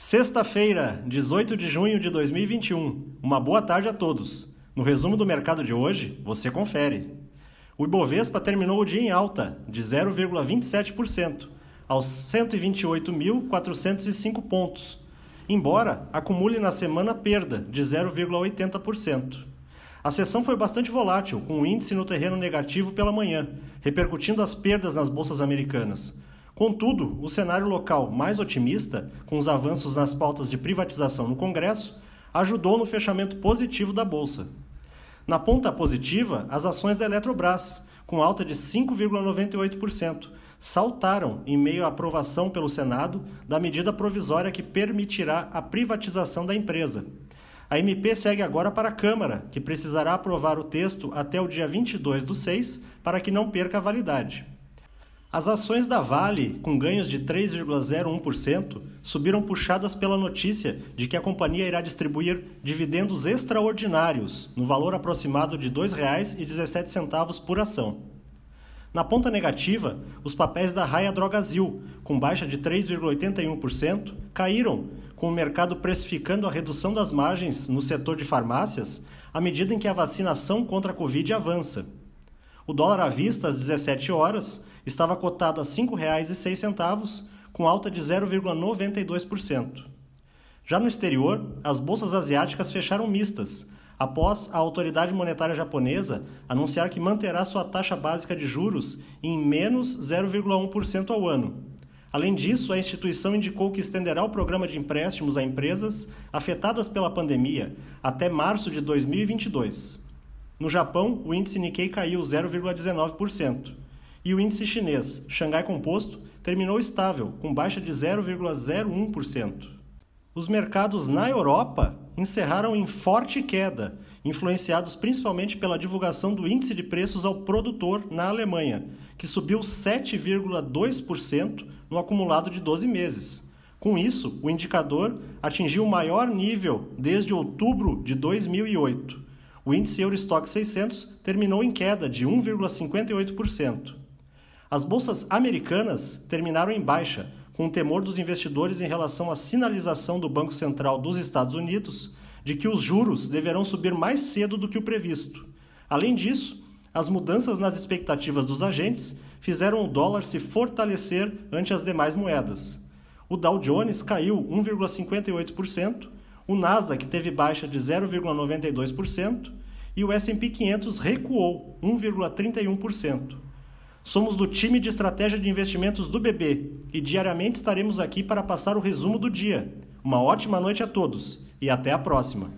Sexta-feira, 18 de junho de 2021. Uma boa tarde a todos. No resumo do mercado de hoje, você confere. O Ibovespa terminou o dia em alta, de 0,27%, aos 128.405 pontos, embora acumule na semana perda de 0,80%. A sessão foi bastante volátil, com o índice no terreno negativo pela manhã, repercutindo as perdas nas bolsas americanas. Contudo, o cenário local mais otimista, com os avanços nas pautas de privatização no Congresso, ajudou no fechamento positivo da bolsa. Na ponta positiva, as ações da Eletrobras, com alta de 5,98%, saltaram em meio à aprovação pelo Senado da medida provisória que permitirá a privatização da empresa. A MP segue agora para a Câmara, que precisará aprovar o texto até o dia 22 do 6 para que não perca a validade. As ações da Vale, com ganhos de 3,01%, subiram puxadas pela notícia de que a companhia irá distribuir dividendos extraordinários, no valor aproximado de R$ 2,17 por ação. Na ponta negativa, os papéis da Raia Drogazil, com baixa de 3,81%, caíram, com o mercado precificando a redução das margens no setor de farmácias à medida em que a vacinação contra a Covid avança. O dólar à vista, às 17 horas, estava cotado a R$ 5,06, com alta de 0,92%. Já no exterior, as bolsas asiáticas fecharam mistas, após a autoridade monetária japonesa anunciar que manterá sua taxa básica de juros em menos 0,1% ao ano. Além disso, a instituição indicou que estenderá o programa de empréstimos a empresas afetadas pela pandemia até março de 2022. No Japão, o índice Nikkei caiu 0,19% e o índice chinês, Xangai Composto, terminou estável, com baixa de 0,01%. Os mercados na Europa encerraram em forte queda, influenciados principalmente pela divulgação do índice de preços ao produtor na Alemanha, que subiu 7,2% no acumulado de 12 meses. Com isso, o indicador atingiu o maior nível desde outubro de 2008. O índice Eurostock 600 terminou em queda de 1,58%. As bolsas americanas terminaram em baixa, com o temor dos investidores em relação à sinalização do Banco Central dos Estados Unidos de que os juros deverão subir mais cedo do que o previsto. Além disso, as mudanças nas expectativas dos agentes fizeram o dólar se fortalecer ante as demais moedas. O Dow Jones caiu 1,58%, o Nasdaq teve baixa de 0,92% e o S&P 500 recuou 1,31%. Somos do time de estratégia de investimentos do BB e diariamente estaremos aqui para passar o resumo do dia. Uma ótima noite a todos e até a próxima!